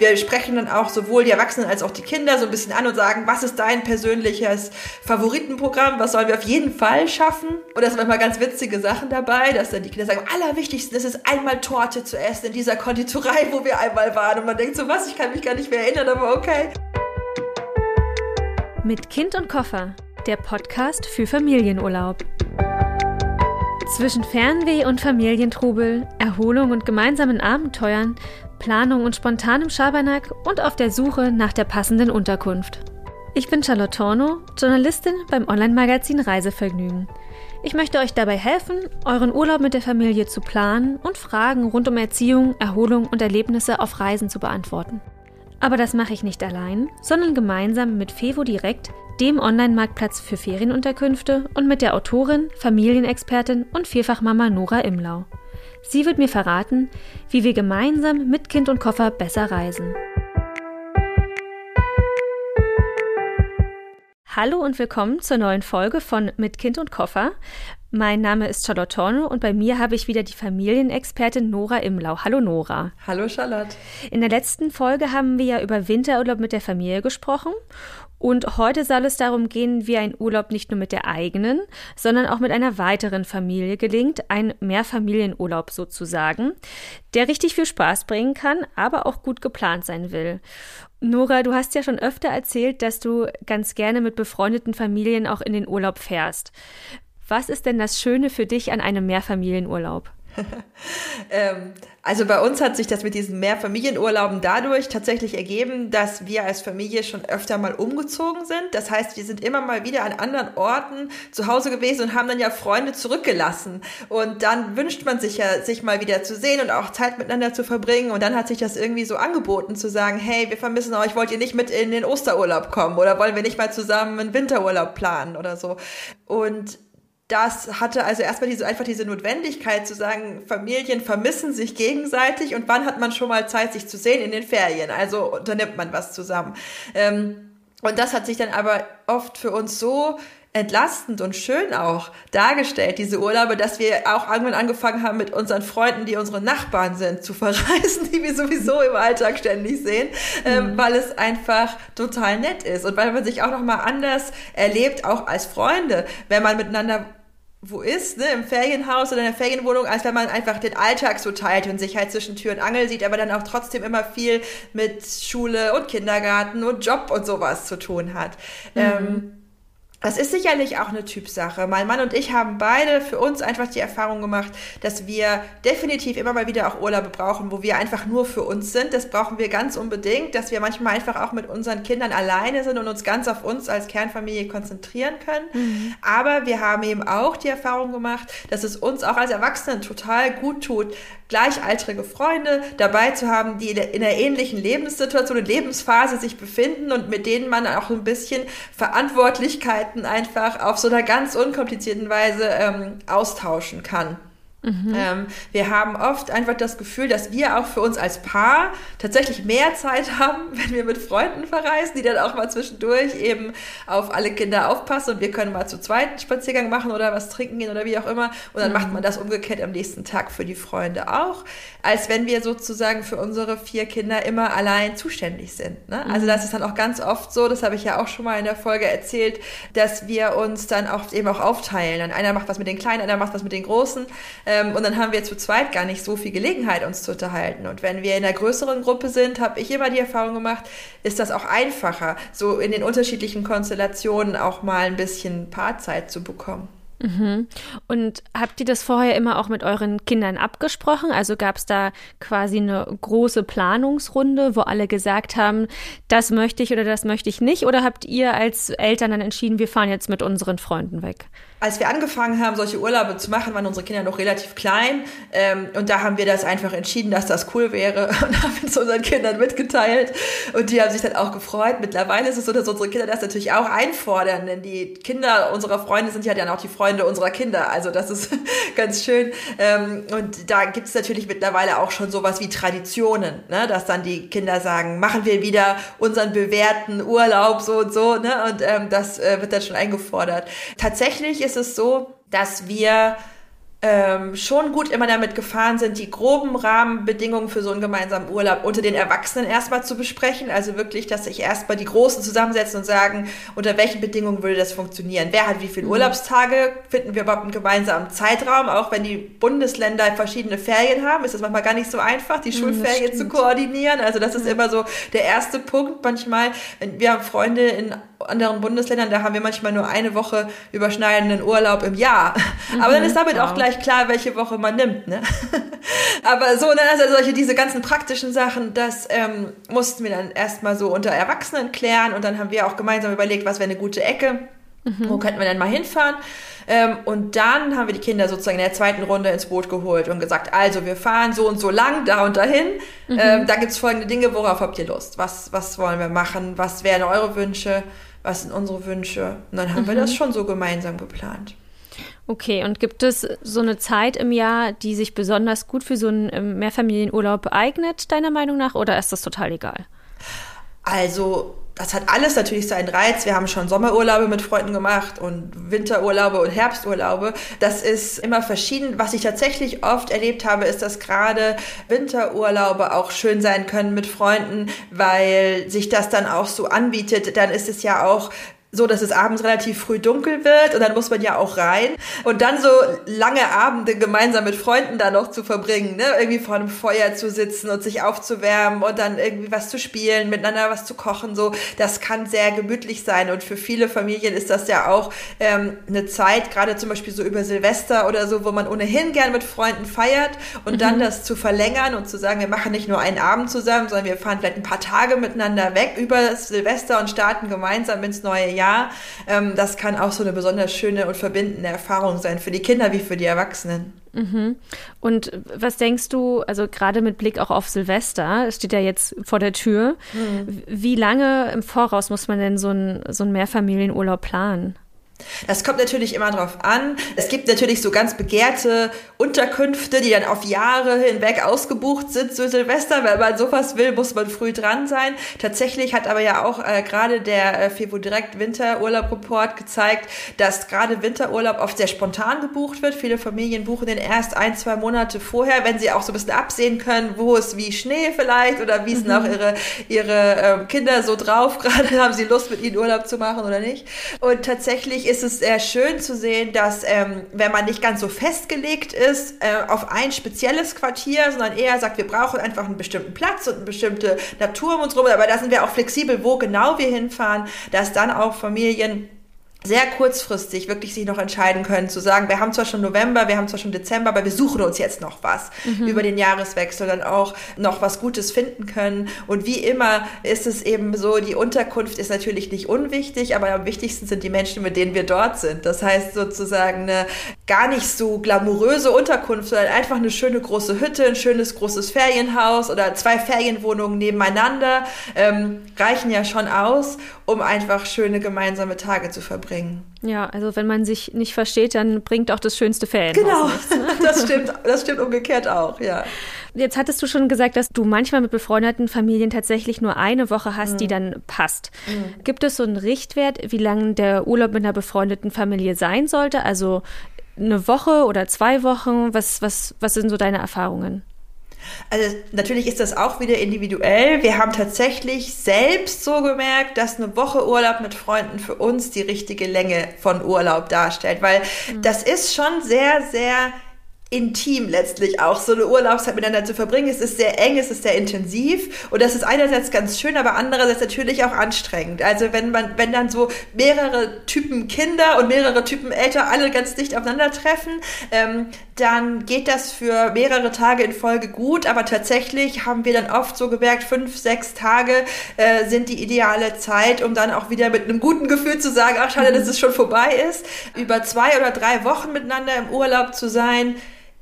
Wir sprechen dann auch sowohl die Erwachsenen als auch die Kinder so ein bisschen an und sagen, was ist dein persönliches Favoritenprogramm? Was sollen wir auf jeden Fall schaffen? Und da sind manchmal ganz witzige Sachen dabei, dass dann die Kinder sagen, am allerwichtigsten ist es einmal Torte zu essen in dieser Konditorei, wo wir einmal waren. Und man denkt so, was, ich kann mich gar nicht mehr erinnern, aber okay. Mit Kind und Koffer, der Podcast für Familienurlaub. Zwischen Fernweh und Familientrubel, Erholung und gemeinsamen Abenteuern, Planung und spontanem Schabernack und auf der Suche nach der passenden Unterkunft. Ich bin Charlotte Torno, Journalistin beim Online-Magazin Reisevergnügen. Ich möchte euch dabei helfen, euren Urlaub mit der Familie zu planen und Fragen rund um Erziehung, Erholung und Erlebnisse auf Reisen zu beantworten. Aber das mache ich nicht allein, sondern gemeinsam mit Fevo Direkt, dem Online-Marktplatz für Ferienunterkünfte und mit der Autorin, Familienexpertin und Vierfachmama Nora Imlau. Sie wird mir verraten, wie wir gemeinsam mit Kind und Koffer besser reisen. Hallo und willkommen zur neuen Folge von Mit Kind und Koffer. Mein Name ist Charlotte Torno und bei mir habe ich wieder die Familienexpertin Nora Imlau. Hallo Nora. Hallo Charlotte. In der letzten Folge haben wir ja über Winterurlaub mit der Familie gesprochen und heute soll es darum gehen, wie ein Urlaub nicht nur mit der eigenen, sondern auch mit einer weiteren Familie gelingt, ein Mehrfamilienurlaub sozusagen, der richtig viel Spaß bringen kann, aber auch gut geplant sein will. Nora, du hast ja schon öfter erzählt, dass du ganz gerne mit befreundeten Familien auch in den Urlaub fährst. Was ist denn das Schöne für dich an einem Mehrfamilienurlaub? ähm, also bei uns hat sich das mit diesen Mehrfamilienurlauben dadurch tatsächlich ergeben, dass wir als Familie schon öfter mal umgezogen sind. Das heißt, wir sind immer mal wieder an anderen Orten zu Hause gewesen und haben dann ja Freunde zurückgelassen. Und dann wünscht man sich ja, sich mal wieder zu sehen und auch Zeit miteinander zu verbringen. Und dann hat sich das irgendwie so angeboten zu sagen, hey, wir vermissen euch, wollt ihr nicht mit in den Osterurlaub kommen oder wollen wir nicht mal zusammen einen Winterurlaub planen oder so. Und das hatte also erstmal diese, einfach diese Notwendigkeit zu sagen, Familien vermissen sich gegenseitig und wann hat man schon mal Zeit, sich zu sehen in den Ferien? Also unternimmt man was zusammen. Ähm, und das hat sich dann aber oft für uns so entlastend und schön auch dargestellt, diese Urlaube, dass wir auch irgendwann angefangen haben, mit unseren Freunden, die unsere Nachbarn sind, zu verreisen, die wir sowieso im Alltag ständig sehen, ähm, mhm. weil es einfach total nett ist und weil man sich auch nochmal anders erlebt, auch als Freunde, wenn man miteinander wo ist, ne, im Ferienhaus oder in der Ferienwohnung, als wenn man einfach den Alltag so teilt und sich halt zwischen Tür und Angel sieht, aber dann auch trotzdem immer viel mit Schule und Kindergarten und Job und sowas zu tun hat. Mhm. Ähm, das ist sicherlich auch eine Typsache. Mein Mann und ich haben beide für uns einfach die Erfahrung gemacht, dass wir definitiv immer mal wieder auch Urlaube brauchen, wo wir einfach nur für uns sind. Das brauchen wir ganz unbedingt, dass wir manchmal einfach auch mit unseren Kindern alleine sind und uns ganz auf uns als Kernfamilie konzentrieren können. Mhm. Aber wir haben eben auch die Erfahrung gemacht, dass es uns auch als Erwachsenen total gut tut, gleichaltrige Freunde dabei zu haben, die in einer ähnlichen Lebenssituation und Lebensphase sich befinden und mit denen man auch ein bisschen Verantwortlichkeiten einfach auf so einer ganz unkomplizierten Weise ähm, austauschen kann. Mhm. Ähm, wir haben oft einfach das Gefühl, dass wir auch für uns als Paar tatsächlich mehr Zeit haben, wenn wir mit Freunden verreisen, die dann auch mal zwischendurch eben auf alle Kinder aufpassen und wir können mal zu zweiten Spaziergang machen oder was trinken gehen oder wie auch immer. Und dann mhm. macht man das umgekehrt am nächsten Tag für die Freunde auch, als wenn wir sozusagen für unsere vier Kinder immer allein zuständig sind. Ne? Also mhm. das ist dann auch ganz oft so, das habe ich ja auch schon mal in der Folge erzählt, dass wir uns dann oft eben auch aufteilen. Dann einer macht was mit den Kleinen, einer macht was mit den Großen und dann haben wir zu zweit gar nicht so viel Gelegenheit, uns zu unterhalten. Und wenn wir in einer größeren Gruppe sind, habe ich immer die Erfahrung gemacht, ist das auch einfacher, so in den unterschiedlichen Konstellationen auch mal ein bisschen Paarzeit zu bekommen. Mhm. Und habt ihr das vorher immer auch mit euren Kindern abgesprochen? Also gab es da quasi eine große Planungsrunde, wo alle gesagt haben, das möchte ich oder das möchte ich nicht? Oder habt ihr als Eltern dann entschieden, wir fahren jetzt mit unseren Freunden weg? Als wir angefangen haben, solche Urlaube zu machen, waren unsere Kinder noch relativ klein. Ähm, und da haben wir das einfach entschieden, dass das cool wäre und haben es unseren Kindern mitgeteilt. Und die haben sich dann auch gefreut. Mittlerweile ist es so, dass unsere Kinder das natürlich auch einfordern, denn die Kinder unserer Freunde sind ja dann auch die Freunde unserer Kinder. Also das ist ganz schön. Ähm, und da gibt es natürlich mittlerweile auch schon sowas wie Traditionen, ne? dass dann die Kinder sagen, machen wir wieder unseren bewährten Urlaub so und so. Ne? Und ähm, das äh, wird dann schon eingefordert. Tatsächlich ist ist es so, dass wir ähm, schon gut immer damit gefahren sind, die groben Rahmenbedingungen für so einen gemeinsamen Urlaub unter den Erwachsenen erstmal zu besprechen. Also wirklich, dass sich erstmal die Großen zusammensetzen und sagen, unter welchen Bedingungen würde das funktionieren? Wer hat wie viele mhm. Urlaubstage? Finden wir überhaupt einen gemeinsamen Zeitraum? Auch wenn die Bundesländer verschiedene Ferien haben, ist das manchmal gar nicht so einfach, die mhm, Schulferien zu koordinieren. Also das ist immer so der erste Punkt manchmal. Wir haben Freunde in anderen Bundesländern, da haben wir manchmal nur eine Woche überschneidenden Urlaub im Jahr. Mhm, Aber dann ist damit auch gleich klar, welche Woche man nimmt. Ne? Aber so, ne, also solche, diese ganzen praktischen Sachen, das ähm, mussten wir dann erstmal so unter Erwachsenen klären und dann haben wir auch gemeinsam überlegt, was wäre eine gute Ecke. Mhm. Wo könnten wir denn mal hinfahren? Ähm, und dann haben wir die Kinder sozusagen in der zweiten Runde ins Boot geholt und gesagt, also wir fahren so und so lang, da und dahin. Mhm. Ähm, da gibt es folgende Dinge, worauf habt ihr Lust? Was, was wollen wir machen? Was wären eure Wünsche? was sind unsere Wünsche. Und dann haben mhm. wir das schon so gemeinsam geplant. Okay, und gibt es so eine Zeit im Jahr, die sich besonders gut für so einen ähm, Mehrfamilienurlaub eignet, deiner Meinung nach, oder ist das total egal? Also das hat alles natürlich seinen Reiz. Wir haben schon Sommerurlaube mit Freunden gemacht und Winterurlaube und Herbsturlaube. Das ist immer verschieden. Was ich tatsächlich oft erlebt habe, ist, dass gerade Winterurlaube auch schön sein können mit Freunden, weil sich das dann auch so anbietet. Dann ist es ja auch so, dass es abends relativ früh dunkel wird und dann muss man ja auch rein und dann so lange Abende gemeinsam mit Freunden da noch zu verbringen, ne? irgendwie vor einem Feuer zu sitzen und sich aufzuwärmen und dann irgendwie was zu spielen, miteinander was zu kochen, so, das kann sehr gemütlich sein und für viele Familien ist das ja auch ähm, eine Zeit, gerade zum Beispiel so über Silvester oder so, wo man ohnehin gern mit Freunden feiert und mhm. dann das zu verlängern und zu sagen, wir machen nicht nur einen Abend zusammen, sondern wir fahren vielleicht ein paar Tage miteinander weg über Silvester und starten gemeinsam ins neue Jahr Jahr. Ähm, das kann auch so eine besonders schöne und verbindende Erfahrung sein für die Kinder wie für die Erwachsenen. Mhm. Und was denkst du, also gerade mit Blick auch auf Silvester, steht ja jetzt vor der Tür, mhm. wie lange im Voraus muss man denn so einen so Mehrfamilienurlaub planen? Das kommt natürlich immer drauf an. Es gibt natürlich so ganz begehrte Unterkünfte, die dann auf Jahre hinweg ausgebucht sind zu Silvester. Wenn man sowas will, muss man früh dran sein. Tatsächlich hat aber ja auch äh, gerade der äh, Fevo Direkt Winterurlaub Report gezeigt, dass gerade Winterurlaub oft sehr spontan gebucht wird. Viele Familien buchen den erst ein, zwei Monate vorher, wenn sie auch so ein bisschen absehen können, wo es wie Schnee vielleicht oder wie es mhm. auch ihre, ihre äh, Kinder so drauf gerade haben, sie Lust mit ihnen Urlaub zu machen oder nicht. Und tatsächlich ist es sehr schön zu sehen, dass ähm, wenn man nicht ganz so festgelegt ist äh, auf ein spezielles Quartier, sondern eher sagt, wir brauchen einfach einen bestimmten Platz und eine bestimmte Natur um uns rum, aber da sind wir auch flexibel, wo genau wir hinfahren, dass dann auch Familien sehr kurzfristig wirklich sich noch entscheiden können, zu sagen, wir haben zwar schon November, wir haben zwar schon Dezember, aber wir suchen uns jetzt noch was mhm. über den Jahreswechsel, dann auch noch was Gutes finden können. Und wie immer ist es eben so, die Unterkunft ist natürlich nicht unwichtig, aber am wichtigsten sind die Menschen, mit denen wir dort sind. Das heißt sozusagen eine gar nicht so glamouröse Unterkunft, sondern einfach eine schöne große Hütte, ein schönes großes Ferienhaus oder zwei Ferienwohnungen nebeneinander ähm, reichen ja schon aus, um einfach schöne gemeinsame Tage zu verbringen bringen. Ja, also wenn man sich nicht versteht, dann bringt auch das schönste Fan. Genau, nichts, ne? das stimmt, das stimmt umgekehrt auch, ja. Jetzt hattest du schon gesagt, dass du manchmal mit befreundeten Familien tatsächlich nur eine Woche hast, mhm. die dann passt. Mhm. Gibt es so einen Richtwert, wie lange der Urlaub mit einer befreundeten Familie sein sollte? Also eine Woche oder zwei Wochen? Was, was, was sind so deine Erfahrungen? Also natürlich ist das auch wieder individuell. Wir haben tatsächlich selbst so gemerkt, dass eine Woche Urlaub mit Freunden für uns die richtige Länge von Urlaub darstellt, weil mhm. das ist schon sehr, sehr intim letztlich auch, so eine Urlaubszeit miteinander zu verbringen. Es ist sehr eng, es ist sehr intensiv und das ist einerseits ganz schön, aber andererseits natürlich auch anstrengend. Also wenn man, wenn dann so mehrere Typen Kinder und mehrere Typen Eltern alle ganz dicht aufeinandertreffen, ähm, dann geht das für mehrere Tage in Folge gut, aber tatsächlich haben wir dann oft so gemerkt, fünf, sechs Tage äh, sind die ideale Zeit, um dann auch wieder mit einem guten Gefühl zu sagen, ach schade, dass es schon vorbei ist, über zwei oder drei Wochen miteinander im Urlaub zu sein,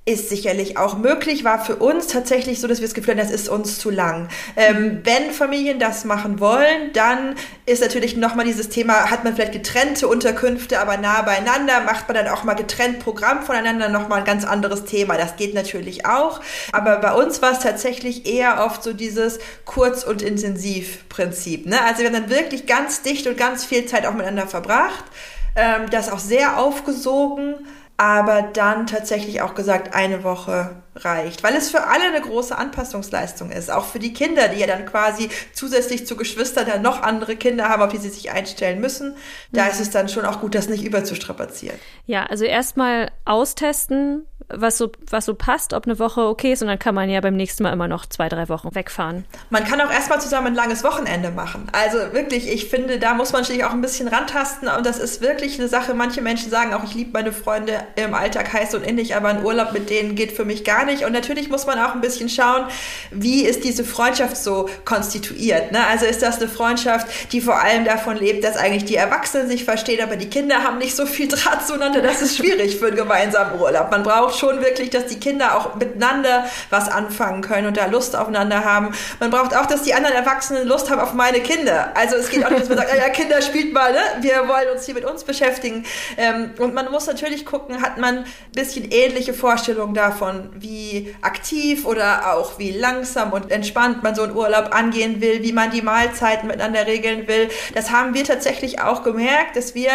ist sicherlich auch möglich, war für uns tatsächlich so, dass wir das Gefühl haben, das ist uns zu lang. Ähm, wenn Familien das machen wollen, dann ist natürlich nochmal dieses Thema, hat man vielleicht getrennte Unterkünfte, aber nah beieinander, macht man dann auch mal getrennt Programm voneinander, nochmal ein ganz anderes Thema. Das geht natürlich auch. Aber bei uns war es tatsächlich eher oft so dieses Kurz- und Intensiv-Prinzip. Ne? Also wir haben dann wirklich ganz dicht und ganz viel Zeit auch miteinander verbracht, ähm, das auch sehr aufgesogen aber dann tatsächlich auch gesagt, eine Woche reicht, weil es für alle eine große Anpassungsleistung ist, auch für die Kinder, die ja dann quasi zusätzlich zu Geschwistern dann noch andere Kinder haben, auf die sie sich einstellen müssen. Da mhm. ist es dann schon auch gut, das nicht überzustrapazieren. Ja, also erstmal austesten, was so, was so passt, ob eine Woche okay ist und dann kann man ja beim nächsten Mal immer noch zwei, drei Wochen wegfahren. Man kann auch erstmal zusammen ein langes Wochenende machen. Also wirklich, ich finde, da muss man sich auch ein bisschen rantasten und das ist wirklich eine Sache. Manche Menschen sagen auch, ich liebe meine Freunde im Alltag heiß und innig, aber ein Urlaub mit denen geht für mich gar nicht. Und natürlich muss man auch ein bisschen schauen, wie ist diese Freundschaft so konstituiert. Ne? Also ist das eine Freundschaft, die vor allem davon lebt, dass eigentlich die Erwachsenen sich verstehen, aber die Kinder haben nicht so viel Draht zueinander. Das ist schwierig für einen gemeinsamen Urlaub. Man braucht schon wirklich, dass die Kinder auch miteinander was anfangen können und da Lust aufeinander haben. Man braucht auch, dass die anderen Erwachsenen Lust haben auf meine Kinder. Also es geht auch nicht, dass man sagt, ja, Kinder spielt mal, ne? wir wollen uns hier mit uns beschäftigen. Ähm, und man muss natürlich gucken, hat man ein bisschen ähnliche Vorstellungen davon, wie aktiv oder auch wie langsam und entspannt man so einen Urlaub angehen will, wie man die Mahlzeiten miteinander regeln will. Das haben wir tatsächlich auch gemerkt, dass wir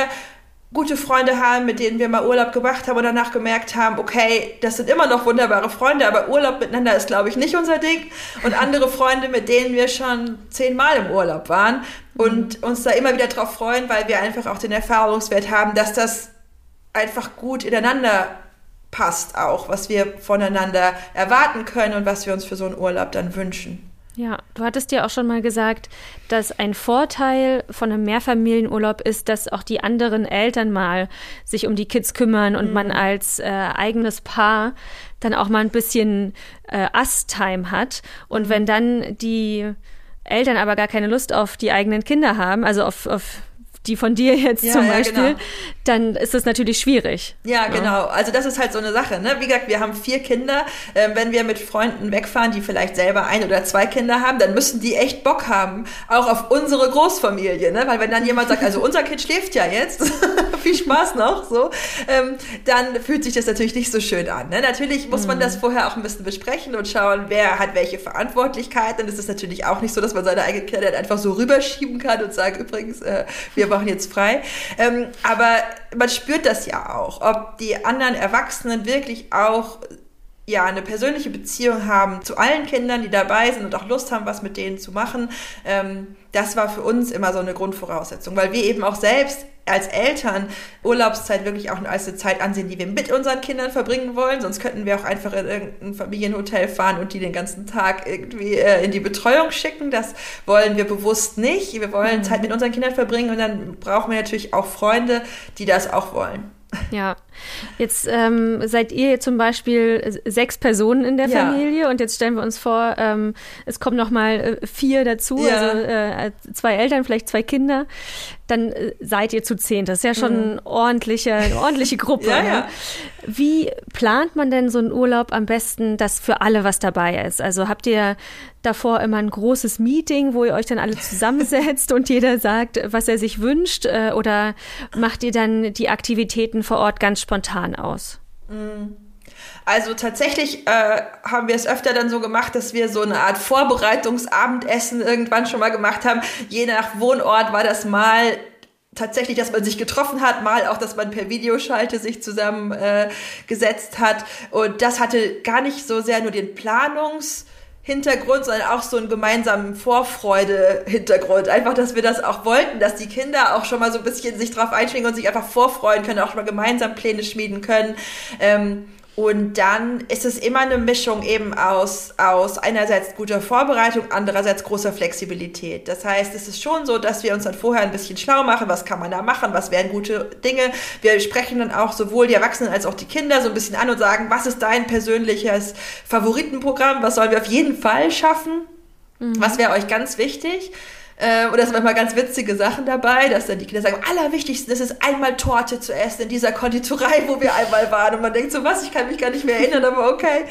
gute Freunde haben, mit denen wir mal Urlaub gemacht haben und danach gemerkt haben, okay, das sind immer noch wunderbare Freunde, aber Urlaub miteinander ist, glaube ich, nicht unser Ding. Und andere Freunde, mit denen wir schon zehnmal im Urlaub waren und uns da immer wieder drauf freuen, weil wir einfach auch den Erfahrungswert haben, dass das einfach gut ineinander passt auch, was wir voneinander erwarten können und was wir uns für so einen Urlaub dann wünschen. Ja, du hattest ja auch schon mal gesagt, dass ein Vorteil von einem Mehrfamilienurlaub ist, dass auch die anderen Eltern mal sich um die Kids kümmern und mhm. man als äh, eigenes Paar dann auch mal ein bisschen äh, Us-Time hat. Und mhm. wenn dann die Eltern aber gar keine Lust auf die eigenen Kinder haben, also auf, auf die von dir jetzt ja, zum ja, Beispiel, genau. dann ist das natürlich schwierig. Ja, ne? genau. Also das ist halt so eine Sache. Ne? Wie gesagt, wir haben vier Kinder. Ähm, wenn wir mit Freunden wegfahren, die vielleicht selber ein oder zwei Kinder haben, dann müssen die echt Bock haben, auch auf unsere Großfamilie. Ne? Weil wenn dann jemand sagt, also unser Kind schläft ja jetzt, viel Spaß noch, so, ähm, dann fühlt sich das natürlich nicht so schön an. Ne? Natürlich muss man mhm. das vorher auch ein bisschen besprechen und schauen, wer hat welche Verantwortlichkeit. Dann ist es natürlich auch nicht so, dass man seine eigenen Kinder einfach so rüberschieben kann und sagt, übrigens, äh, wir machen jetzt frei. Ähm, aber man spürt das ja auch, ob die anderen Erwachsenen wirklich auch ja, eine persönliche Beziehung haben zu allen Kindern, die dabei sind und auch Lust haben, was mit denen zu machen. Ähm, das war für uns immer so eine Grundvoraussetzung, weil wir eben auch selbst als Eltern Urlaubszeit wirklich auch als eine Zeit ansehen, die wir mit unseren Kindern verbringen wollen. Sonst könnten wir auch einfach in irgendein Familienhotel fahren und die den ganzen Tag irgendwie äh, in die Betreuung schicken. Das wollen wir bewusst nicht. Wir wollen mhm. Zeit mit unseren Kindern verbringen und dann brauchen wir natürlich auch Freunde, die das auch wollen. Ja, jetzt ähm, seid ihr zum Beispiel sechs Personen in der ja. Familie und jetzt stellen wir uns vor, ähm, es kommen noch mal äh, vier dazu, ja. also äh, zwei Eltern, vielleicht zwei Kinder dann äh, seid ihr zu zehn. Das ist ja schon mhm. ordentliche, eine ordentliche Gruppe. ja, ne? ja. Wie plant man denn so einen Urlaub am besten, dass für alle was dabei ist? Also habt ihr davor immer ein großes Meeting, wo ihr euch dann alle zusammensetzt und jeder sagt, was er sich wünscht? Äh, oder macht ihr dann die Aktivitäten vor Ort ganz spontan aus? Mhm. Also tatsächlich äh, haben wir es öfter dann so gemacht, dass wir so eine Art Vorbereitungsabendessen irgendwann schon mal gemacht haben. Je nach Wohnort war das mal tatsächlich, dass man sich getroffen hat, mal auch, dass man per Videoschalte sich zusammengesetzt äh, hat. Und das hatte gar nicht so sehr nur den Planungs- Hintergrund, sondern auch so einen gemeinsamen Vorfreude-Hintergrund. Einfach, dass wir das auch wollten, dass die Kinder auch schon mal so ein bisschen sich drauf einschwingen und sich einfach vorfreuen können, auch schon mal gemeinsam Pläne schmieden können. Ähm, und dann ist es immer eine Mischung eben aus, aus einerseits guter Vorbereitung, andererseits großer Flexibilität. Das heißt, es ist schon so, dass wir uns dann vorher ein bisschen schlau machen, was kann man da machen, was wären gute Dinge. Wir sprechen dann auch sowohl die Erwachsenen als auch die Kinder so ein bisschen an und sagen, was ist dein persönliches Favoritenprogramm, was sollen wir auf jeden Fall schaffen, mhm. was wäre euch ganz wichtig. Äh, und da sind manchmal ganz witzige Sachen dabei, dass dann die Kinder sagen, am allerwichtigsten ist es einmal Torte zu essen in dieser Konditorei, wo wir einmal waren. Und man denkt so, was, ich kann mich gar nicht mehr erinnern, aber okay.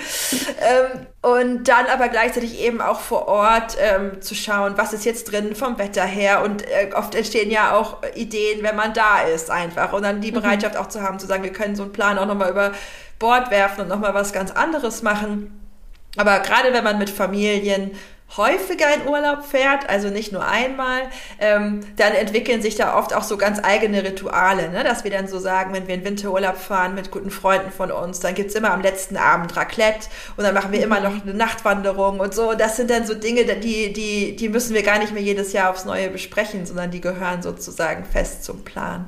Ähm, und dann aber gleichzeitig eben auch vor Ort ähm, zu schauen, was ist jetzt drin vom Wetter her. Und äh, oft entstehen ja auch Ideen, wenn man da ist einfach. Und dann die mhm. Bereitschaft auch zu haben, zu sagen, wir können so einen Plan auch nochmal über Bord werfen und nochmal was ganz anderes machen. Aber gerade wenn man mit Familien häufiger in Urlaub fährt, also nicht nur einmal, ähm, dann entwickeln sich da oft auch so ganz eigene Rituale, ne? dass wir dann so sagen, wenn wir in Winterurlaub fahren mit guten Freunden von uns, dann gibt's immer am letzten Abend Raclette und dann machen wir immer noch eine Nachtwanderung und so. Das sind dann so Dinge, die, die, die müssen wir gar nicht mehr jedes Jahr aufs Neue besprechen, sondern die gehören sozusagen fest zum Plan.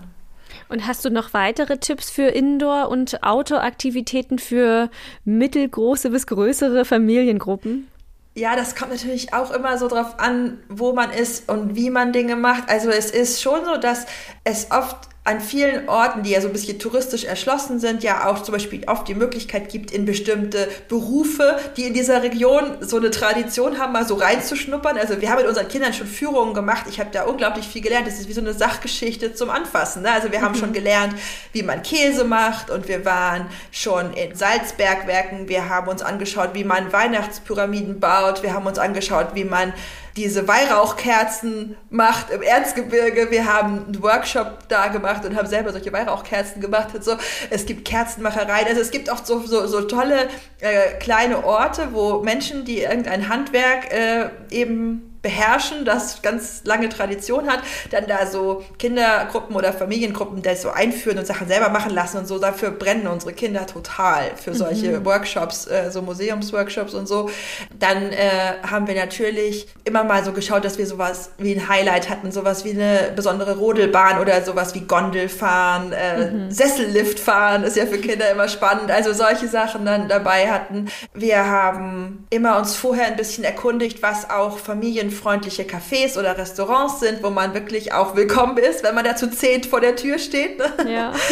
Und hast du noch weitere Tipps für Indoor- und Outdoor-Aktivitäten für mittelgroße bis größere Familiengruppen? Ja, das kommt natürlich auch immer so drauf an, wo man ist und wie man Dinge macht. Also es ist schon so, dass es oft an vielen Orten, die ja so ein bisschen touristisch erschlossen sind, ja auch zum Beispiel oft die Möglichkeit gibt, in bestimmte Berufe, die in dieser Region so eine Tradition haben, mal so reinzuschnuppern. Also wir haben mit unseren Kindern schon Führungen gemacht. Ich habe da unglaublich viel gelernt. Das ist wie so eine Sachgeschichte zum Anfassen. Ne? Also wir haben mhm. schon gelernt, wie man Käse macht und wir waren schon in Salzbergwerken. Wir haben uns angeschaut, wie man Weihnachtspyramiden baut. Wir haben uns angeschaut, wie man diese Weihrauchkerzen macht im Erzgebirge. Wir haben einen Workshop da gemacht und haben selber solche Weihrauchkerzen gemacht und so. Es gibt Kerzenmachereien. Also es gibt auch so, so, so tolle äh, kleine Orte, wo Menschen, die irgendein Handwerk äh, eben beherrschen, das ganz lange Tradition hat, dann da so Kindergruppen oder Familiengruppen das so einführen und Sachen selber machen lassen und so. Dafür brennen unsere Kinder total für solche mhm. Workshops, äh, so Museumsworkshops und so. Dann äh, haben wir natürlich immer mal so geschaut, dass wir sowas wie ein Highlight hatten, sowas wie eine besondere Rodelbahn oder sowas wie Gondelfahren, äh, mhm. Sessellift fahren, ist ja für Kinder immer spannend. Also solche Sachen dann dabei hatten. Wir haben immer uns vorher ein bisschen erkundigt, was auch Familien freundliche Cafés oder Restaurants sind, wo man wirklich auch willkommen ist, wenn man da zu zehn vor der Tür steht. Ne? Ja.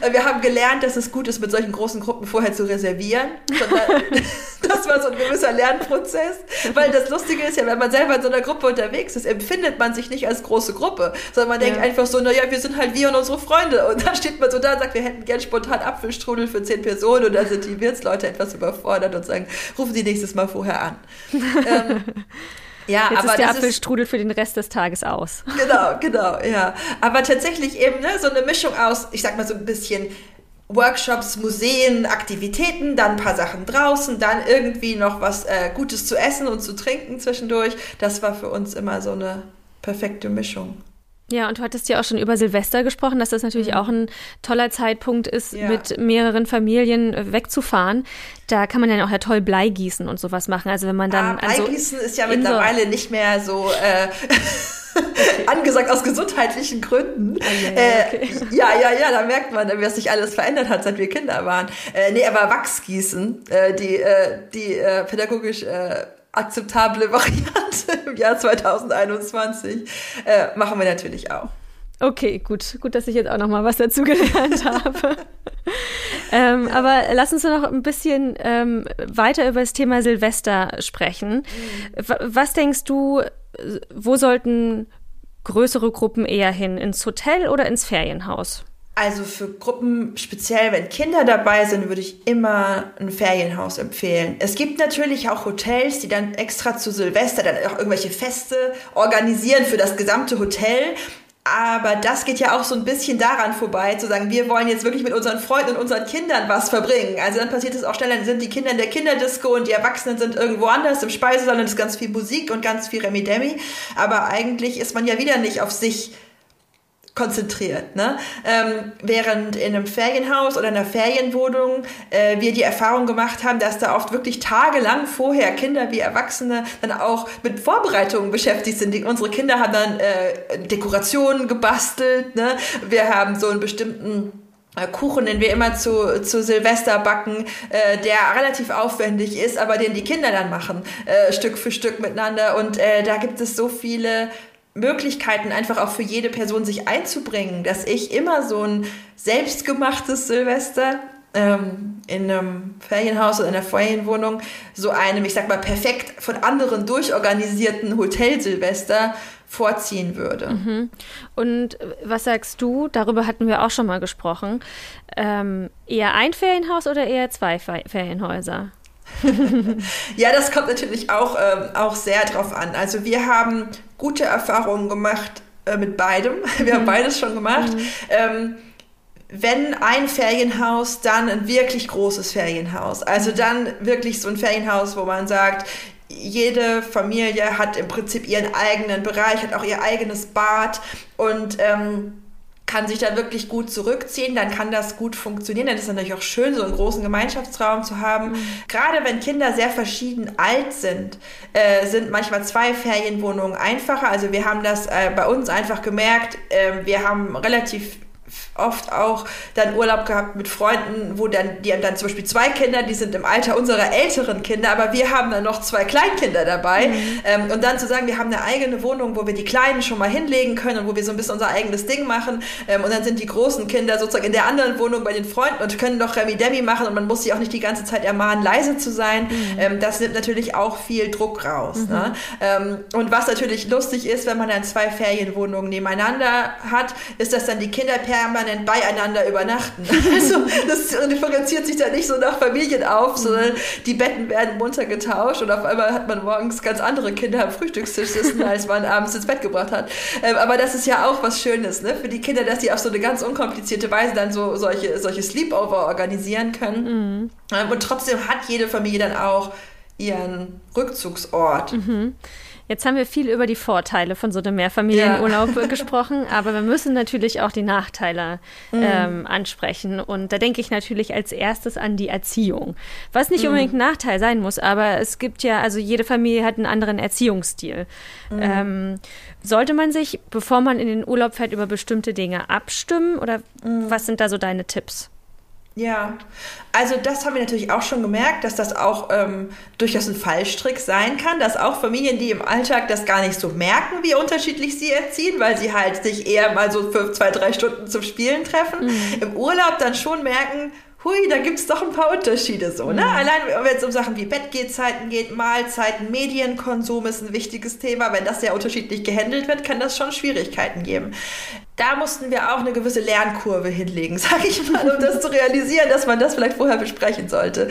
Äh, wir haben gelernt, dass es gut ist, mit solchen großen Gruppen vorher zu reservieren. das war so ein gewisser Lernprozess. Weil das Lustige ist ja, wenn man selber in so einer Gruppe unterwegs ist, empfindet man sich nicht als große Gruppe, sondern man ja. denkt einfach so, naja, wir sind halt wir und unsere Freunde. Und da steht man so da und sagt, wir hätten gern spontan Apfelstrudel für zehn Personen und da sind die Wirtsleute etwas überfordert und sagen, rufen Sie nächstes Mal vorher an. ähm, ja, Jetzt aber ist der Apfelstrudel ist, für den Rest des Tages aus. Genau, genau, ja. Aber tatsächlich eben ne, so eine Mischung aus, ich sag mal so ein bisschen Workshops, Museen, Aktivitäten, dann ein paar Sachen draußen, dann irgendwie noch was äh, Gutes zu essen und zu trinken zwischendurch. Das war für uns immer so eine perfekte Mischung. Ja, und du hattest ja auch schon über Silvester gesprochen, dass das natürlich mhm. auch ein toller Zeitpunkt ist, ja. mit mehreren Familien äh, wegzufahren. Da kann man dann auch ja toll Blei gießen und sowas machen. Also wenn man dann. Ah, Bleigießen also ist ja mittlerweile nicht mehr so. Äh, angesagt aus gesundheitlichen Gründen. Ah, ja, okay. äh, ja, ja, ja, da merkt man, wie sich alles verändert hat, seit wir Kinder waren. Äh, nee, aber Wachsgießen, äh, die, äh, die äh, pädagogisch äh, akzeptable Variante im Jahr 2021 äh, machen wir natürlich auch. Okay, gut. Gut, dass ich jetzt auch noch mal was dazu gelernt habe. ähm, aber lass uns noch ein bisschen ähm, weiter über das Thema Silvester sprechen. Mhm. Was denkst du, wo sollten größere Gruppen eher hin? Ins Hotel oder ins Ferienhaus? Also für Gruppen, speziell wenn Kinder dabei sind, würde ich immer ein Ferienhaus empfehlen. Es gibt natürlich auch Hotels, die dann extra zu Silvester dann auch irgendwelche Feste organisieren für das gesamte Hotel. Aber das geht ja auch so ein bisschen daran vorbei, zu sagen, wir wollen jetzt wirklich mit unseren Freunden und unseren Kindern was verbringen. Also dann passiert es auch schnell, dann sind die Kinder in der Kinderdisco und die Erwachsenen sind irgendwo anders im Speisesaal und es ist ganz viel Musik und ganz viel Remi-Demi. Aber eigentlich ist man ja wieder nicht auf sich konzentriert. Ne? Ähm, während in einem Ferienhaus oder einer Ferienwohnung äh, wir die Erfahrung gemacht haben, dass da oft wirklich tagelang vorher Kinder wie Erwachsene dann auch mit Vorbereitungen beschäftigt sind. Die, unsere Kinder haben dann äh, Dekorationen gebastelt. Ne? Wir haben so einen bestimmten äh, Kuchen, den wir immer zu, zu Silvester backen, äh, der relativ aufwendig ist, aber den die Kinder dann machen, äh, Stück für Stück miteinander. Und äh, da gibt es so viele Möglichkeiten einfach auch für jede Person sich einzubringen, dass ich immer so ein selbstgemachtes Silvester ähm, in einem Ferienhaus oder in einer Ferienwohnung so einem, ich sag mal, perfekt von anderen durchorganisierten Hotel-Silvester vorziehen würde. Mhm. Und was sagst du? Darüber hatten wir auch schon mal gesprochen. Ähm, eher ein Ferienhaus oder eher zwei Ferienhäuser? ja, das kommt natürlich auch, ähm, auch sehr drauf an. Also wir haben gute Erfahrungen gemacht äh, mit beidem. Wir haben mhm. beides schon gemacht. Mhm. Ähm, wenn ein Ferienhaus, dann ein wirklich großes Ferienhaus. Also dann wirklich so ein Ferienhaus, wo man sagt, jede Familie hat im Prinzip ihren eigenen Bereich, hat auch ihr eigenes Bad und ähm, kann sich da wirklich gut zurückziehen, dann kann das gut funktionieren. Dann ist es natürlich auch schön, so einen großen Gemeinschaftsraum zu haben. Mhm. Gerade wenn Kinder sehr verschieden alt sind, äh, sind manchmal zwei Ferienwohnungen einfacher. Also wir haben das äh, bei uns einfach gemerkt. Äh, wir haben relativ oft auch dann Urlaub gehabt mit Freunden, wo dann, die haben dann zum Beispiel zwei Kinder, die sind im Alter unserer älteren Kinder, aber wir haben dann noch zwei Kleinkinder dabei. Mhm. Ähm, und dann zu sagen, wir haben eine eigene Wohnung, wo wir die Kleinen schon mal hinlegen können und wo wir so ein bisschen unser eigenes Ding machen. Ähm, und dann sind die großen Kinder sozusagen in der anderen Wohnung bei den Freunden und können doch Remi Demi machen und man muss sie auch nicht die ganze Zeit ermahnen, leise zu sein. Mhm. Ähm, das nimmt natürlich auch viel Druck raus. Mhm. Ne? Und was natürlich lustig ist, wenn man dann zwei Ferienwohnungen nebeneinander hat, ist, dass dann die Kinder permanent beieinander übernachten. Also das differenziert sich da nicht so nach Familien auf, sondern die Betten werden munter getauscht und auf einmal hat man morgens ganz andere Kinder am Frühstückstisch sitzen, als man abends ins Bett gebracht hat. Ähm, aber das ist ja auch was Schönes ne? für die Kinder, dass sie auf so eine ganz unkomplizierte Weise dann so solche, solche Sleepover organisieren können. Mhm. Ähm, und trotzdem hat jede Familie dann auch ihren Rückzugsort. Mhm. Jetzt haben wir viel über die Vorteile von so einem Mehrfamilienurlaub ja. gesprochen, aber wir müssen natürlich auch die Nachteile mhm. ähm, ansprechen. Und da denke ich natürlich als erstes an die Erziehung. Was nicht mhm. unbedingt ein Nachteil sein muss, aber es gibt ja, also jede Familie hat einen anderen Erziehungsstil. Mhm. Ähm, sollte man sich, bevor man in den Urlaub fährt, über bestimmte Dinge abstimmen oder mhm. was sind da so deine Tipps? Ja, also das haben wir natürlich auch schon gemerkt, dass das auch ähm, durchaus ein Fallstrick sein kann, dass auch Familien, die im Alltag das gar nicht so merken, wie unterschiedlich sie erziehen, weil sie halt sich eher mal so für zwei, drei Stunden zum Spielen treffen, mhm. im Urlaub dann schon merken, hui, da gibt es doch ein paar Unterschiede so. Ne? Mhm. Allein wenn es um Sachen wie Bettgehzeiten geht, Mahlzeiten, Medienkonsum ist ein wichtiges Thema. Wenn das sehr unterschiedlich gehandelt wird, kann das schon Schwierigkeiten geben. Da mussten wir auch eine gewisse Lernkurve hinlegen, sage ich mal, um das zu realisieren, dass man das vielleicht vorher besprechen sollte.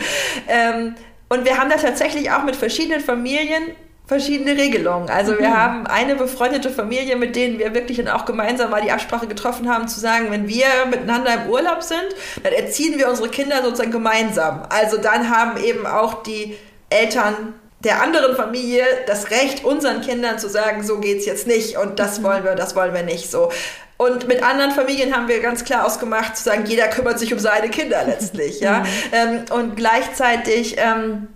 Ähm, und wir haben da tatsächlich auch mit verschiedenen Familien verschiedene Regelungen. Also wir mhm. haben eine befreundete Familie, mit denen wir wirklich dann auch gemeinsam mal die Absprache getroffen haben, zu sagen, wenn wir miteinander im Urlaub sind, dann erziehen wir unsere Kinder sozusagen gemeinsam. Also dann haben eben auch die Eltern der anderen Familie das Recht, unseren Kindern zu sagen, so geht's jetzt nicht und das mhm. wollen wir, das wollen wir nicht so. Und mit anderen Familien haben wir ganz klar ausgemacht, zu sagen, jeder kümmert sich um seine Kinder letztlich, ja. Mhm. Ähm, und gleichzeitig ähm,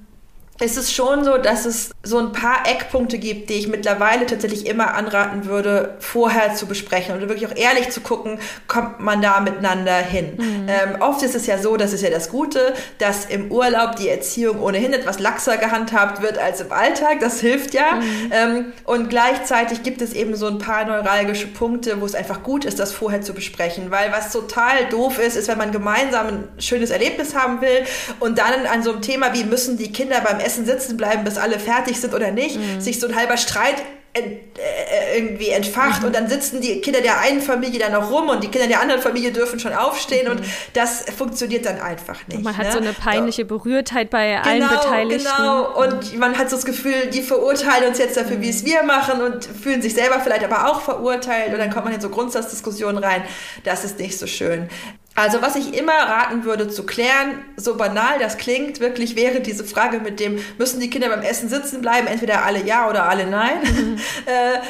ist es schon so, dass es so ein paar Eckpunkte gibt, die ich mittlerweile tatsächlich immer anraten würde, vorher zu besprechen und wirklich auch ehrlich zu gucken, kommt man da miteinander hin. Mhm. Ähm, oft ist es ja so, das ist ja das Gute, dass im Urlaub die Erziehung ohnehin etwas laxer gehandhabt wird als im Alltag. Das hilft ja. Mhm. Ähm, und gleichzeitig gibt es eben so ein paar neuralgische Punkte, wo es einfach gut ist, das vorher zu besprechen. Weil was total doof ist, ist, wenn man gemeinsam ein schönes Erlebnis haben will und dann an so einem Thema wie müssen die Kinder beim Essen Essen sitzen bleiben, bis alle fertig sind oder nicht, mhm. sich so ein halber Streit ent, äh, irgendwie entfacht mhm. und dann sitzen die Kinder der einen Familie dann noch rum und die Kinder der anderen Familie dürfen schon aufstehen mhm. und das funktioniert dann einfach nicht. Und man hat ne? so eine peinliche Berührtheit bei genau, allen Beteiligten. Genau, und man hat so das Gefühl, die verurteilen uns jetzt dafür, wie es wir machen und fühlen sich selber vielleicht aber auch verurteilt und dann kommt man in so Grundsatzdiskussionen rein. Das ist nicht so schön. Also was ich immer raten würde zu klären, so banal das klingt, wirklich wäre diese Frage mit dem, müssen die Kinder beim Essen sitzen bleiben, entweder alle ja oder alle nein. Mhm. äh,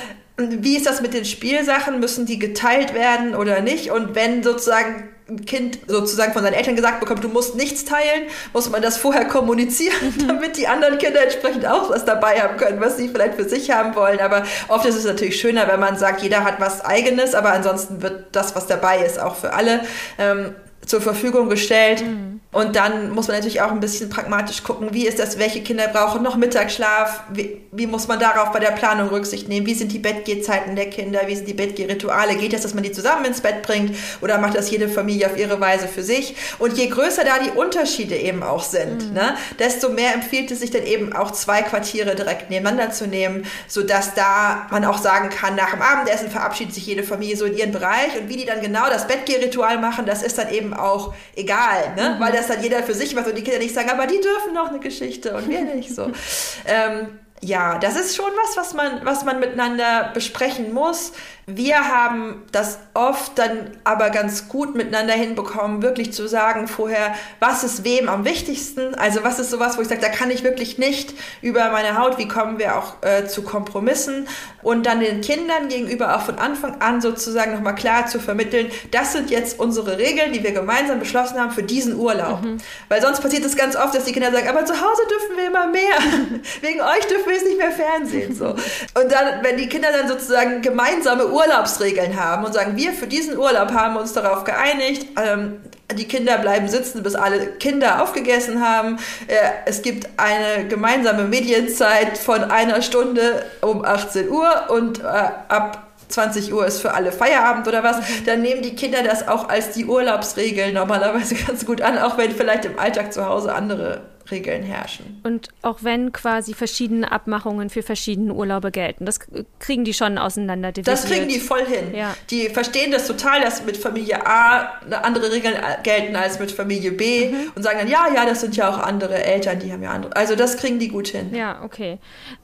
wie ist das mit den Spielsachen? Müssen die geteilt werden oder nicht? Und wenn sozusagen ein Kind sozusagen von seinen Eltern gesagt bekommt, du musst nichts teilen, muss man das vorher kommunizieren, mhm. damit die anderen Kinder entsprechend auch was dabei haben können, was sie vielleicht für sich haben wollen. Aber oft ist es natürlich schöner, wenn man sagt, jeder hat was eigenes, aber ansonsten wird das, was dabei ist, auch für alle ähm, zur Verfügung gestellt. Mhm. Und dann muss man natürlich auch ein bisschen pragmatisch gucken, wie ist das, welche Kinder brauchen noch Mittagsschlaf, wie, wie muss man darauf bei der Planung Rücksicht nehmen, wie sind die Bettgehzeiten der Kinder, wie sind die Bettgehrituale, geht das, dass man die zusammen ins Bett bringt oder macht das jede Familie auf ihre Weise für sich? Und je größer da die Unterschiede eben auch sind, mhm. ne, desto mehr empfiehlt es sich dann eben auch zwei Quartiere direkt nebeneinander zu nehmen, sodass da man auch sagen kann, nach dem Abendessen verabschiedet sich jede Familie so in ihren Bereich und wie die dann genau das Bettgehritual machen, das ist dann eben auch egal, ne? Mhm. weil das dann jeder für sich macht und die Kinder nicht sagen, aber die dürfen noch eine Geschichte und wir nicht so. ähm, Ja, das ist schon was, was man, was man miteinander besprechen muss. Wir haben das oft dann aber ganz gut miteinander hinbekommen, wirklich zu sagen vorher, was ist wem am wichtigsten. Also was ist sowas, wo ich sage, da kann ich wirklich nicht über meine Haut, wie kommen wir auch äh, zu Kompromissen und dann den Kindern gegenüber auch von Anfang an sozusagen nochmal klar zu vermitteln, das sind jetzt unsere Regeln, die wir gemeinsam beschlossen haben für diesen Urlaub. Mhm. Weil sonst passiert es ganz oft, dass die Kinder sagen, aber zu Hause dürfen wir immer mehr. Wegen euch dürfen wir jetzt nicht mehr Fernsehen. So. Und dann, wenn die Kinder dann sozusagen gemeinsame Urlaubsregeln haben und sagen, wir für diesen Urlaub haben uns darauf geeinigt, ähm, die Kinder bleiben sitzen, bis alle Kinder aufgegessen haben. Äh, es gibt eine gemeinsame Medienzeit von einer Stunde um 18 Uhr und äh, ab 20 Uhr ist für alle Feierabend oder was, dann nehmen die Kinder das auch als die Urlaubsregeln normalerweise ganz gut an, auch wenn vielleicht im Alltag zu Hause andere Regeln herrschen. Und auch wenn quasi verschiedene Abmachungen für verschiedene Urlaube gelten, das kriegen die schon auseinander Das kriegen die voll hin. Ja. Die verstehen das total, dass mit Familie A andere Regeln gelten als mit Familie B mhm. und sagen dann, ja, ja, das sind ja auch andere Eltern, die haben ja andere. Also das kriegen die gut hin. Ja, okay.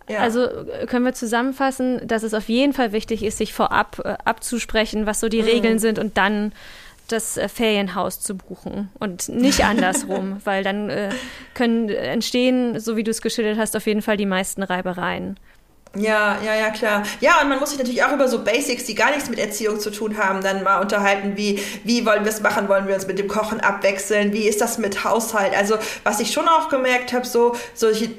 Ja. Also äh, können wir zusammenfassen, dass es auf jeden Fall wichtig ist, sich vorab äh, abzusprechen, was so die mhm. Regeln sind und dann das äh, Ferienhaus zu buchen und nicht andersrum, weil dann äh, können entstehen, so wie du es geschildert hast, auf jeden Fall die meisten Reibereien. Ja, ja, ja, klar. Ja, und man muss sich natürlich auch über so Basics, die gar nichts mit Erziehung zu tun haben, dann mal unterhalten, wie, wie wollen wir es machen, wollen wir uns mit dem Kochen abwechseln, wie ist das mit Haushalt? Also, was ich schon auch gemerkt habe, so, solche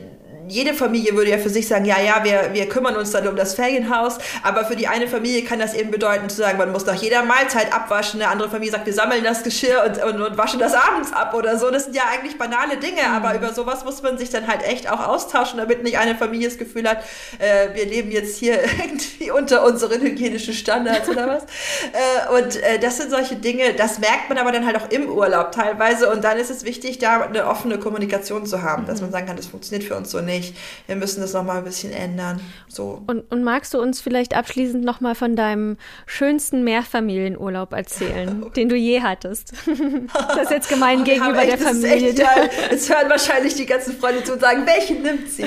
jede Familie würde ja für sich sagen, ja, ja, wir, wir kümmern uns dann um das Ferienhaus, aber für die eine Familie kann das eben bedeuten zu sagen, man muss nach jeder Mahlzeit abwaschen, eine andere Familie sagt, wir sammeln das Geschirr und, und, und waschen das abends ab oder so. Das sind ja eigentlich banale Dinge, mhm. aber über sowas muss man sich dann halt echt auch austauschen, damit nicht eine Familie das Gefühl hat, äh, wir leben jetzt hier irgendwie unter unseren hygienischen Standards oder was. äh, und äh, das sind solche Dinge, das merkt man aber dann halt auch im Urlaub teilweise und dann ist es wichtig, da eine offene Kommunikation zu haben, mhm. dass man sagen kann, das funktioniert für uns so nicht nicht. Wir müssen das nochmal ein bisschen ändern. So. Und, und magst du uns vielleicht abschließend nochmal von deinem schönsten Mehrfamilienurlaub erzählen, den du je hattest? das ist jetzt gemein oh, gegenüber echt, der Familie. Echt, ja, jetzt hören wahrscheinlich die ganzen Freunde zu und sagen, welchen nimmt sie?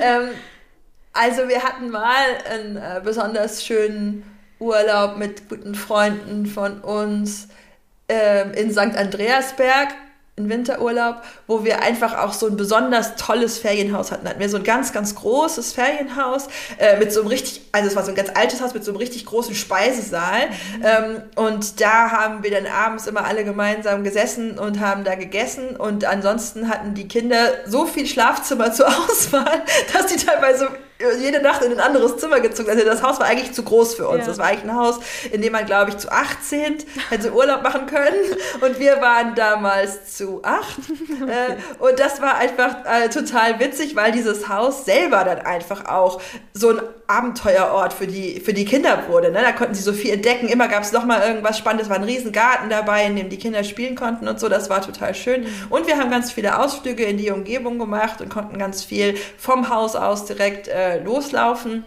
ähm, also wir hatten mal einen äh, besonders schönen Urlaub mit guten Freunden von uns ähm, in St. Andreasberg in Winterurlaub, wo wir einfach auch so ein besonders tolles Ferienhaus hatten. Hatten wir so ein ganz, ganz großes Ferienhaus äh, mit so einem richtig, also es war so ein ganz altes Haus mit so einem richtig großen Speisesaal. Mhm. Ähm, und da haben wir dann abends immer alle gemeinsam gesessen und haben da gegessen. Und ansonsten hatten die Kinder so viel Schlafzimmer zur Auswahl, dass die teilweise jede Nacht in ein anderes Zimmer gezogen. Also das Haus war eigentlich zu groß für uns. Ja. Das war eigentlich ein Haus, in dem man, glaube ich, zu 18 hätte Urlaub machen können. Und wir waren damals zu 8. äh, und das war einfach äh, total witzig, weil dieses Haus selber dann einfach auch so ein Abenteuerort für die, für die Kinder wurde. Ne? Da konnten sie so viel entdecken. Immer gab es noch mal irgendwas Spannendes. Es war ein riesen Garten dabei, in dem die Kinder spielen konnten und so. Das war total schön. Mhm. Und wir haben ganz viele Ausflüge in die Umgebung gemacht und konnten ganz viel vom Haus aus direkt äh, loslaufen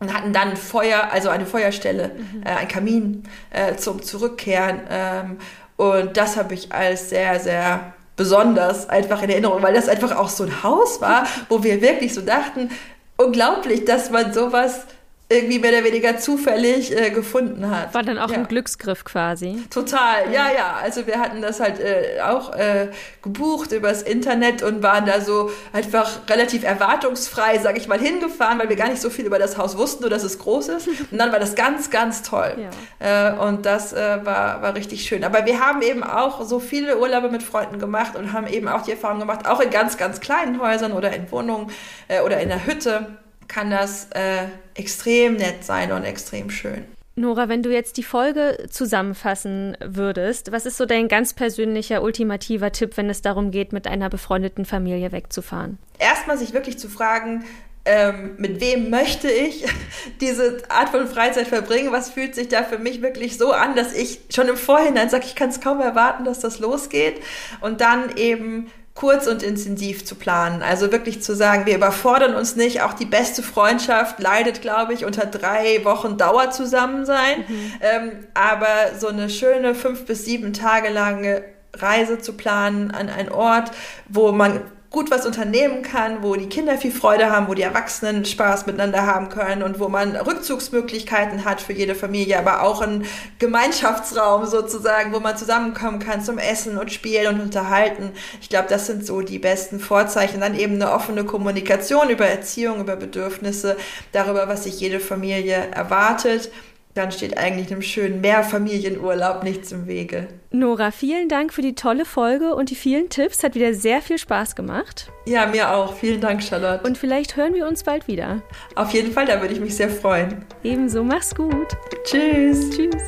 und hatten dann Feuer, also eine Feuerstelle, mhm. äh, ein Kamin äh, zum Zurückkehren. Ähm, und das habe ich als sehr, sehr besonders einfach in Erinnerung, weil das einfach auch so ein Haus war, wo wir wirklich so dachten, unglaublich, dass man sowas irgendwie mehr oder weniger zufällig äh, gefunden hat. War dann auch ja. ein Glücksgriff quasi. Total, ja, ja. Also wir hatten das halt äh, auch äh, gebucht übers Internet und waren da so einfach relativ erwartungsfrei, sag ich mal, hingefahren, weil wir gar nicht so viel über das Haus wussten, nur dass es groß ist. Und dann war das ganz, ganz toll. Ja. Äh, und das äh, war, war richtig schön. Aber wir haben eben auch so viele Urlaube mit Freunden gemacht und haben eben auch die Erfahrung gemacht, auch in ganz, ganz kleinen Häusern oder in Wohnungen äh, oder in der Hütte kann das äh, extrem nett sein und extrem schön. Nora, wenn du jetzt die Folge zusammenfassen würdest, was ist so dein ganz persönlicher, ultimativer Tipp, wenn es darum geht, mit einer befreundeten Familie wegzufahren? Erstmal sich wirklich zu fragen, ähm, mit wem möchte ich diese Art von Freizeit verbringen? Was fühlt sich da für mich wirklich so an, dass ich schon im Vorhinein sage, ich kann es kaum erwarten, dass das losgeht. Und dann eben kurz und intensiv zu planen. Also wirklich zu sagen, wir überfordern uns nicht. Auch die beste Freundschaft leidet, glaube ich, unter drei Wochen Dauer zusammen sein. Mhm. Ähm, aber so eine schöne fünf bis sieben Tage lange Reise zu planen an einen Ort, wo man gut was unternehmen kann, wo die Kinder viel Freude haben, wo die Erwachsenen Spaß miteinander haben können und wo man Rückzugsmöglichkeiten hat für jede Familie, aber auch einen Gemeinschaftsraum sozusagen, wo man zusammenkommen kann zum Essen und Spielen und unterhalten. Ich glaube, das sind so die besten Vorzeichen. Dann eben eine offene Kommunikation über Erziehung, über Bedürfnisse, darüber, was sich jede Familie erwartet dann steht eigentlich einem schönen Mehrfamilienurlaub nichts im Wege. Nora, vielen Dank für die tolle Folge und die vielen Tipps. Hat wieder sehr viel Spaß gemacht. Ja, mir auch. Vielen Dank, Charlotte. Und vielleicht hören wir uns bald wieder. Auf jeden Fall, da würde ich mich sehr freuen. Ebenso, mach's gut. Tschüss. Tschüss.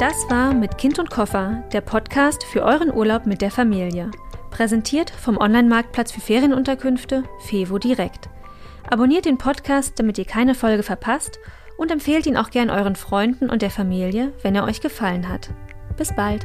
Das war Mit Kind und Koffer, der Podcast für euren Urlaub mit der Familie. Präsentiert vom Online-Marktplatz für Ferienunterkünfte Fevo Direkt. Abonniert den Podcast, damit ihr keine Folge verpasst und empfehlt ihn auch gern euren Freunden und der Familie, wenn er euch gefallen hat. Bis bald!